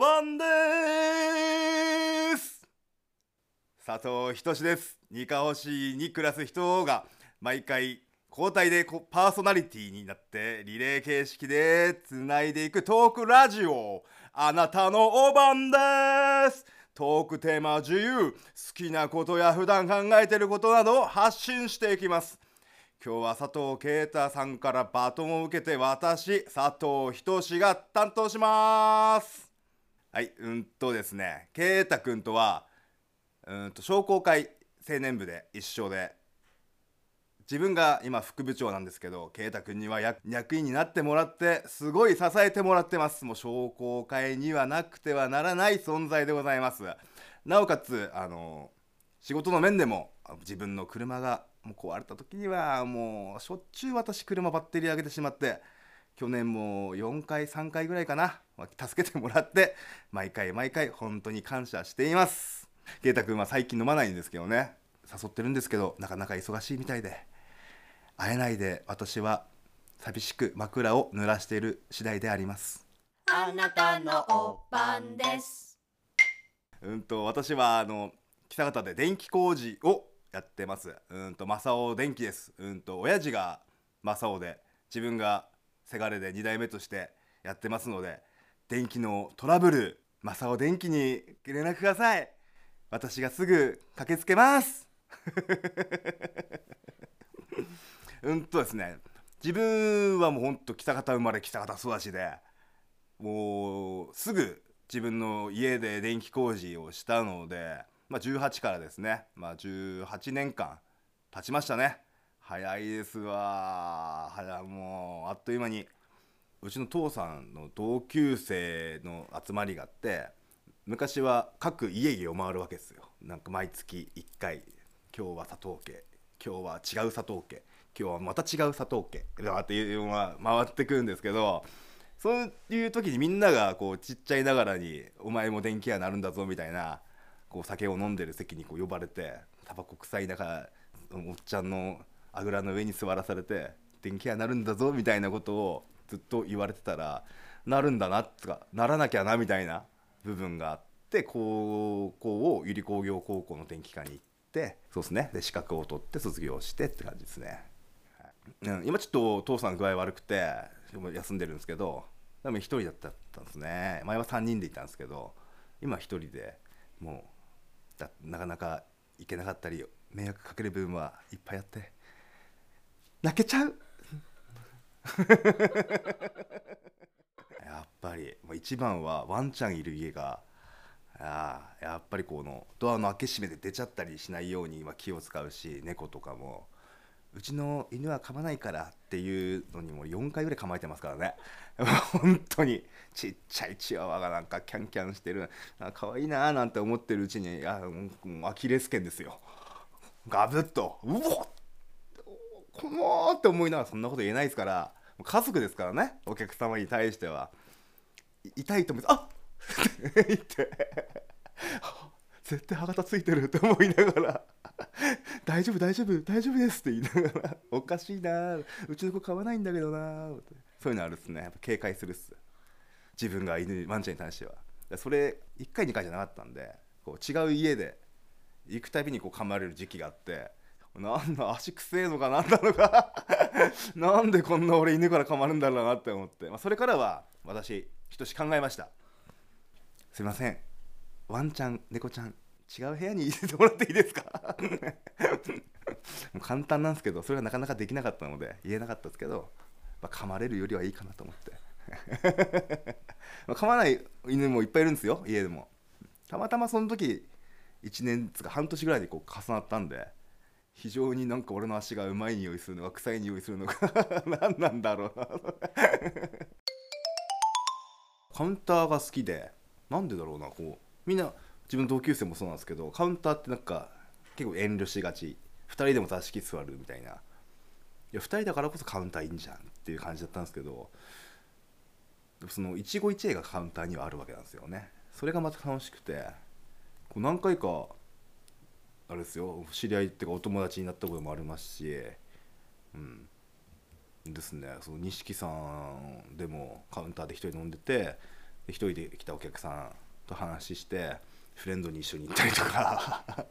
おばんです。佐藤仁です。ニカホシに暮らす人が毎回交代でパーソナリティになってリレー形式でつないでいくトークラジオ。あなたのおばんです。トークテーマ自由。好きなことや普段考えてることなどを発信していきます。今日は佐藤啓太さんからバトンを受けて私佐藤仁が担当します。はいうんとですね啓太君とはうんと商工会青年部で一緒で自分が今副部長なんですけど啓太君には役員になってもらってすごい支えてもらってます。もう商工会にはなくてはならない存在でございます。なおかつあの仕事の面でも自分の車がもう壊れた時にはもうしょっちゅう私車バッテリー上げてしまって去年も4回3回ぐらいかな。助けてもらって毎回毎回本当に感謝しています。圭太君は最近飲まないんですけどね。誘ってるんですけどなかなか忙しいみたいで会えないで私は寂しく枕を濡らしている次第であります。あなたのおばんです。うんと私はあの北方で電気工事をやってます。うんと正雄電気です。うんと親父が正雄で自分がせがれで2代目としてやってますので電気のトラブル正雄電気に連絡ください。私がすぐ駆けつけます。うんとですね自分はもうほんと北方生まれ北方育ちでもうすぐ自分の家で電気工事をしたのでまあ、18からですね、まあ、18年間経ちましたね。早いですわあっという間にうちの父さんの同級生の集まりがあって昔は各家々を回るわけですよ。なんか毎月1回今日は佐藤家今日は違う佐藤家今日はまた違う佐藤家っていうのは回ってくるんですけどそういう時にみんながこうちっちゃいながらに「お前も電気屋になるんだぞ」みたいなこう酒を飲んでる席にこう呼ばれてタバコ臭い中おっちゃんのあぐらの上に座らされて電気屋なるんだぞみたいなことをずっと言われてたらなるんだなとかならなきゃなみたいな部分があって高校を百合工業高校の電気科に行ってそうですね。で資格を取って卒業してって感じですね、うん、今ちょっと父さん具合悪くて休んでるんですけど多分1人だったんですね。前は3人でいたんですけど今1人でもうなかなか行けなかったり迷惑かける部分はいっぱいあって泣けちゃう やっぱり一番はワンちゃんいる家がやっぱりこのドアの開け閉めで出ちゃったりしないように気を使うし猫とかもうちの犬は噛まないからっていうのにも4回ぐらい構えてますからね。本当にちっちゃいチワワがなんかキャンキャンしてる可愛いなーなんて思ってるうちにあアキレス腱ですよ。ガブッとうおこのって思いながらそんなこと言えないですから家族ですからねお客様に対しては。痛いと思ってあっ!って言って。絶対歯型ついてるって思いながら「大丈夫大丈夫大丈夫です」って言いながら「おかしいな。うちの子飼わないんだけどな」そういうのあるっすね。やっぱ警戒するっす。自分が犬ワンちゃんに対しては。それ1回2回じゃなかったんでこう違う家で行くたびにこう噛まれる時期があって。なんだ足くせえのかなんだのか。なんでこんな俺犬から噛まるんだろうなって思って、まあ、それからは私一し考えました。すいません。ワンちゃん猫ちゃん違う部屋に入れてもらっていいですか？簡単なんですけどそれがなかなかできなかったので言えなかったですけど、まあ、噛まれるよりはいいかなと思って。ま噛まない犬もいっぱいいるんですよ家でも。たまたまその時1年つか半年ぐらいでこう重なったんで非常になんか俺の足がうまい匂いするのか臭い匂いするのか何なんだろう。なカウンターが好きでなんでだろうなこう。みんな自分同級生もそうなんですけどカウンターってなんか結構遠慮しがち。2人でも座敷座るみたいな。いや2人だからこそカウンターいいんじゃんっていう感じだったんですけどその一期一会がカウンターにはあるわけなんですよね。それがまた楽しくてこう何回かあれですよ。知り合いっていうかお友達になったこともありますし。うん。ですね。その錦さんでもカウンターで1人飲んでて一人で来たお客さんと話してフレンドに一緒に行ったりとか。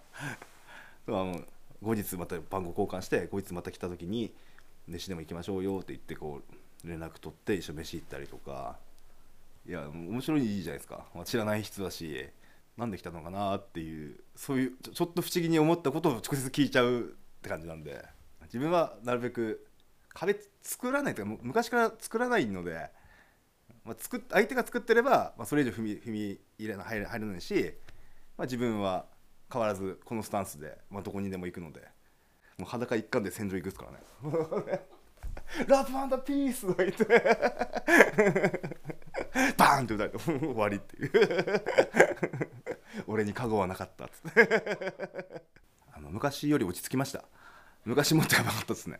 あの後日また番号交換して後日また来た時に飯でも行きましょうよって言ってこう連絡取って一緒に飯行ったりとか。いや面白いじゃないですか、まあ、知らない人だし。なんで来たのかなっていうそういうちょっと不思議に思ったことを直接聞いちゃうって感じなんで自分はなるべく壁作らないというか昔から作らないので、まあ、作っ相手が作ってれば、まあ、それ以上踏み踏み入れな入れ入れないし、まあ、自分は変わらずこのスタンスで、まあ、どこにでも行くのでもう裸一貫で戦場行くっすからね。ラブピースとか言って。バーンって打たれて終わりっていう。俺に加護はなかった。っつってあの昔より落ち着きました。昔もっとやばかったっすね。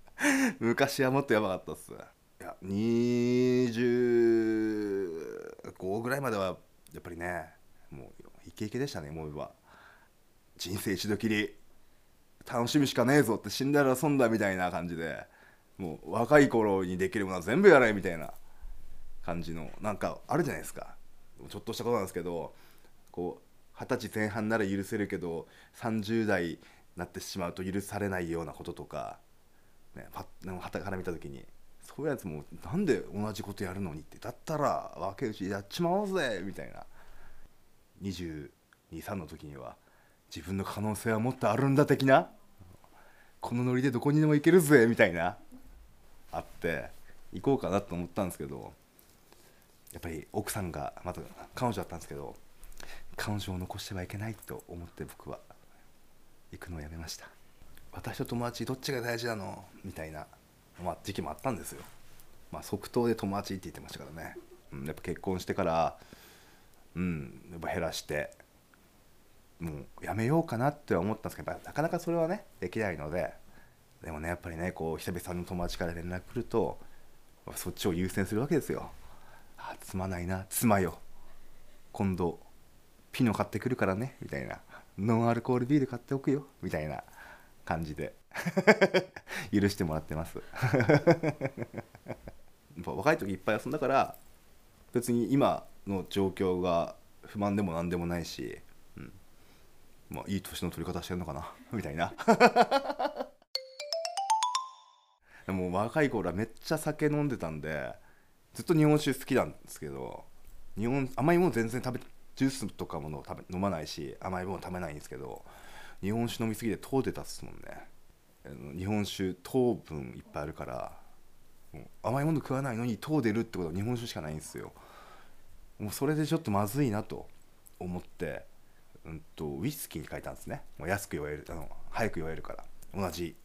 昔はもっとやばかったっす。いや25ぐらいまではやっぱりねもうイケイケでしたね思えば人生一度きり。楽しみしかねえぞって死んだら損だみたいな感じで。もう若い頃にできるものは全部やれみたいな。感じのなんかあるじゃないですか。ちょっとしたことなんですけどこう二十歳前半なら許せるけど30代になってしまうと許されないようなこととか、ね、パッはたから見た時にそういうやつもなんで同じことやるのにってだったら若いうちやっちまおうぜみたいな。223の時には自分の可能性はもっとあるんだ的なこのノリでどこにでも行けるぜみたいなあって行こうかなと思ったんですけどやっぱり奥さんがまた彼女だったんですけど彼女を残してはいけないと思って僕は行くのをやめました。私と友達どっちが大事なの？みたいな、まあ、時期もあったんですよ。まあ即答で友達って言ってましたからね、うん、やっぱ結婚してからうんやっぱ減らしてもうやめようかなって思ったんですけどなかなかそれはねできないのででもねやっぱりねこう久々の友達から連絡来るとそっちを優先するわけですよ。あつまないな。妻よ。今度ピノ買ってくるからねみたいな。ノンアルコールビール買っておくよ。みたいな感じで。許してもらってます。若い時いっぱい遊んだから別に今の状況が不満でも何でもないし、うん。まあ、いい年の取り方してるのかな。みたいな。でも若い頃はめっちゃ酒飲んでたんでずっと日本酒好きなんですけど日本甘いもの全然食べジュースとかもの食べ飲まないし甘いもの食べないんですけど日本酒飲みすぎて糖出たっすもんね。日本酒糖分いっぱいあるから甘いもの食わないのに糖出るってことは日本酒しかないんですよ。もうそれでちょっとまずいなと思って、うんと、ウイスキーに変えたんですね。もう安く酔えるあの早く酔えるから。同じ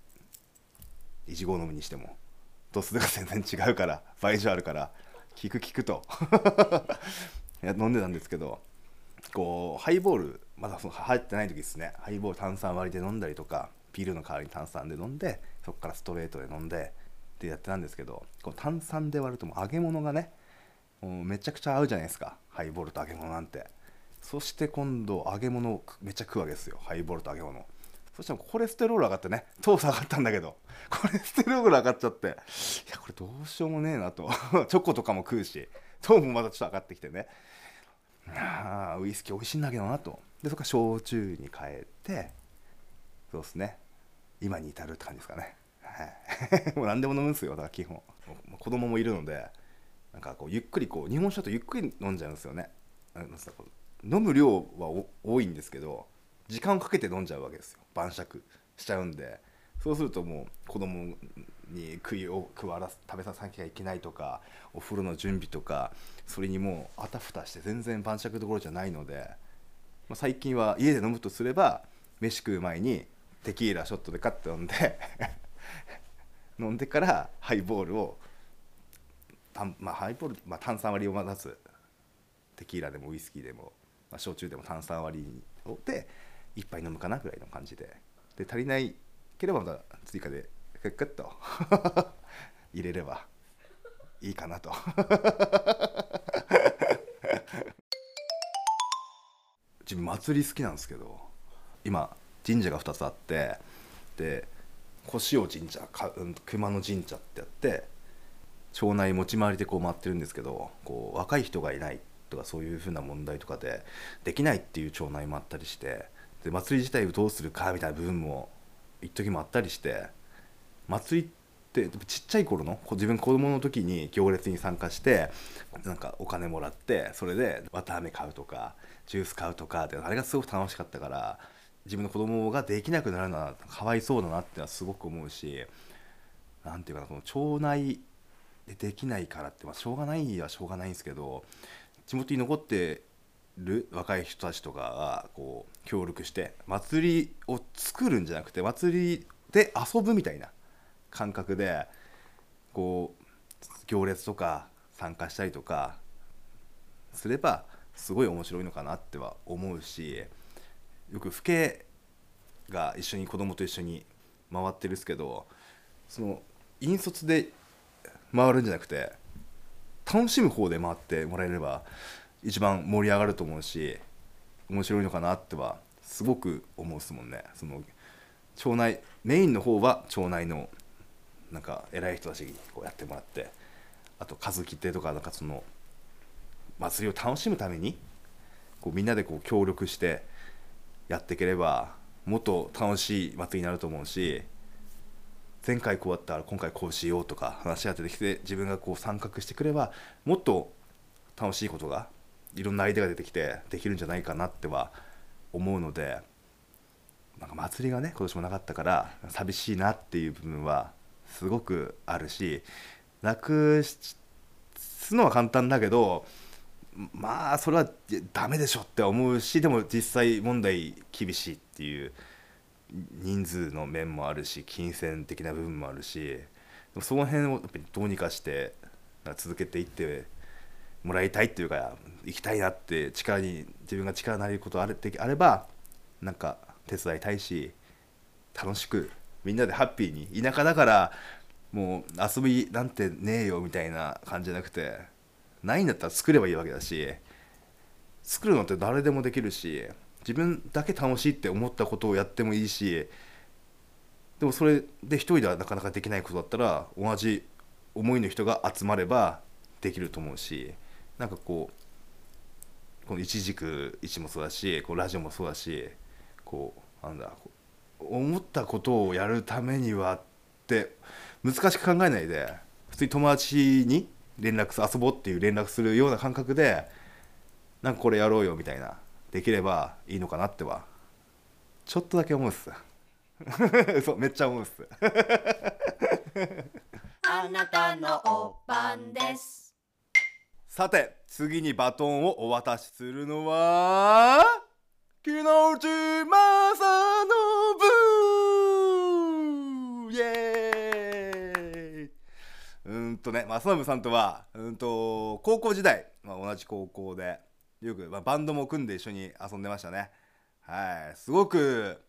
いちご飲むにしても。度数が全然違うから 倍以上あるから効く効くと。いや飲んでたんですけどこうハイボールまだその入ってない時ですね。ハイボール炭酸割りで飲んだりとかビールの代わりに炭酸で飲んでそこからストレートで飲んでってやってたんですけどこう炭酸で割るともう揚げ物がねもうめちゃくちゃ合うじゃないですか。ハイボールと揚げ物なんて。そして今度揚げ物をめっちゃ食うわけですよ。ハイボールと揚げ物。そしたらコレステロール上がってね糖下がったんだけどコレステロール上がっちゃっていやこれどうしようもねえなと。チョコとかも食うし糖もまたちょっと上がってきてね。あウイスキー美味しいんだけどなと。でそこから焼酎に変えてそうですね。今に至るって感じですかね、はい、もう何でも飲むんですよだから基本。子供もいるのでなんかこうゆっくりこう日本酒だとゆっくり飲んじゃうんですよね。飲む量は多いんですけど時間をかけて飲んじゃうわけですよ。晩酌しちゃうんで。そうするともう子供に食いを食わら食べさせなきゃいけないとかお風呂の準備とかそれにもうあたふたして全然晩酌どころじゃないので、まあ、最近は家で飲むとすれば飯食う前にテキーラショットでカッと飲んで 飲んでからハイボールをまあ、ハイボール、まあ、炭酸割りを混ざすテキーラでもウイスキーでも、まあ、焼酎でも炭酸割りをで1杯飲むかなぐらいの感じで。で足りないければまた追加でクックッと。入れれば。いいかなと。自分祭り好きなんですけど今神社が2つあってで小塩神社かうん熊野神社ってやって町内持ち回りでこう回ってるんですけどこう若い人がいないとかそういうふうな問題とかでできないっていう町内もあったりしてで祭り自体をどうするかみたいな部分も一時もあったりして祭りってちっちゃい頃の自分子供の時に行列に参加してなんかお金もらってそれで綿あめ買うとかジュース買うとかであれがすごく楽しかったから自分の子供ができなくなるのはかわいそうだなってはすごく思うしなんていうかなこの町内でできないからって、まあ、しょうがないはしょうがないんですけど地元に残ってる若い人たちとかがこう協力して祭りを作るんじゃなくて祭りで遊ぶみたいな感覚でこう行列とか参加したりとかすればすごい面白いのかなっては思うしよく父兄が一緒に子供と一緒に回ってるんですけどその引率で回るんじゃなくて楽しむ方で回ってもらえれば一番盛り上がると思うし面白いのかなってはすごく思うですもんね。その町内メインの方は町内のなんか偉い人たちにこうやってもらってあと数切手とかなんかその祭りを楽しむためにこうみんなでこう協力してやっていければもっと楽しい祭りになると思うし前回こうやったら今回こうしようとか話し合ってできて自分がこう参画してくればもっと楽しいことがいろんなアイデアが出てきてできるんじゃないかなっては思うのでなんか祭りがね今年もなかったから寂しいなっていう部分はすごくあるしなくすのは簡単だけどまあそれはダメでしょって思うしでも実際問題厳しいっていう人数の面もあるし金銭的な部分もあるしその辺をやっぱりどうにかして続けていってもらいたいっていうか行きたいなって力に自分が力になれることあれあればなんか手伝いたいし楽しくみんなでハッピーに田舎だからもう遊びなんてねえよみたいな感じじゃなくてないんだったら作ればいいわけだし作るのって誰でもできるし自分だけ楽しいって思ったことをやってもいいしでもそれで一人ではなかなかできないことだったら同じ思いの人が集まればできると思うしなんかこうこの一軸一もそうだしこうラジオもそうだしこうなんだ思ったことをやるためにはって難しく考えないで普通に友達に連絡す遊ぼうっていう連絡するような感覚でなんかこれやろうよみたいなできればいいのかなってはちょっとだけ思うっす。そうめっちゃ思うっす。あなたのおばんです。さて次にバトンをお渡しするのは木之内正信!イエーイ!うんとね正信さんとはうんと高校時代、まあ、同じ高校でよく、まあ、バンドも組んで一緒に遊んでましたね。はいすごく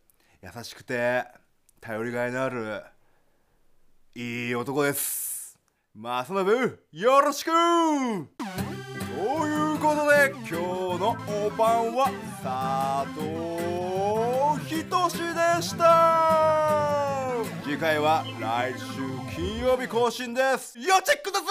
優しくて頼りがいのあるいい男です。正信よろしく!ということで今日のおばんは佐藤仁でした!次回は来週金曜日更新です。要チェックだぜ!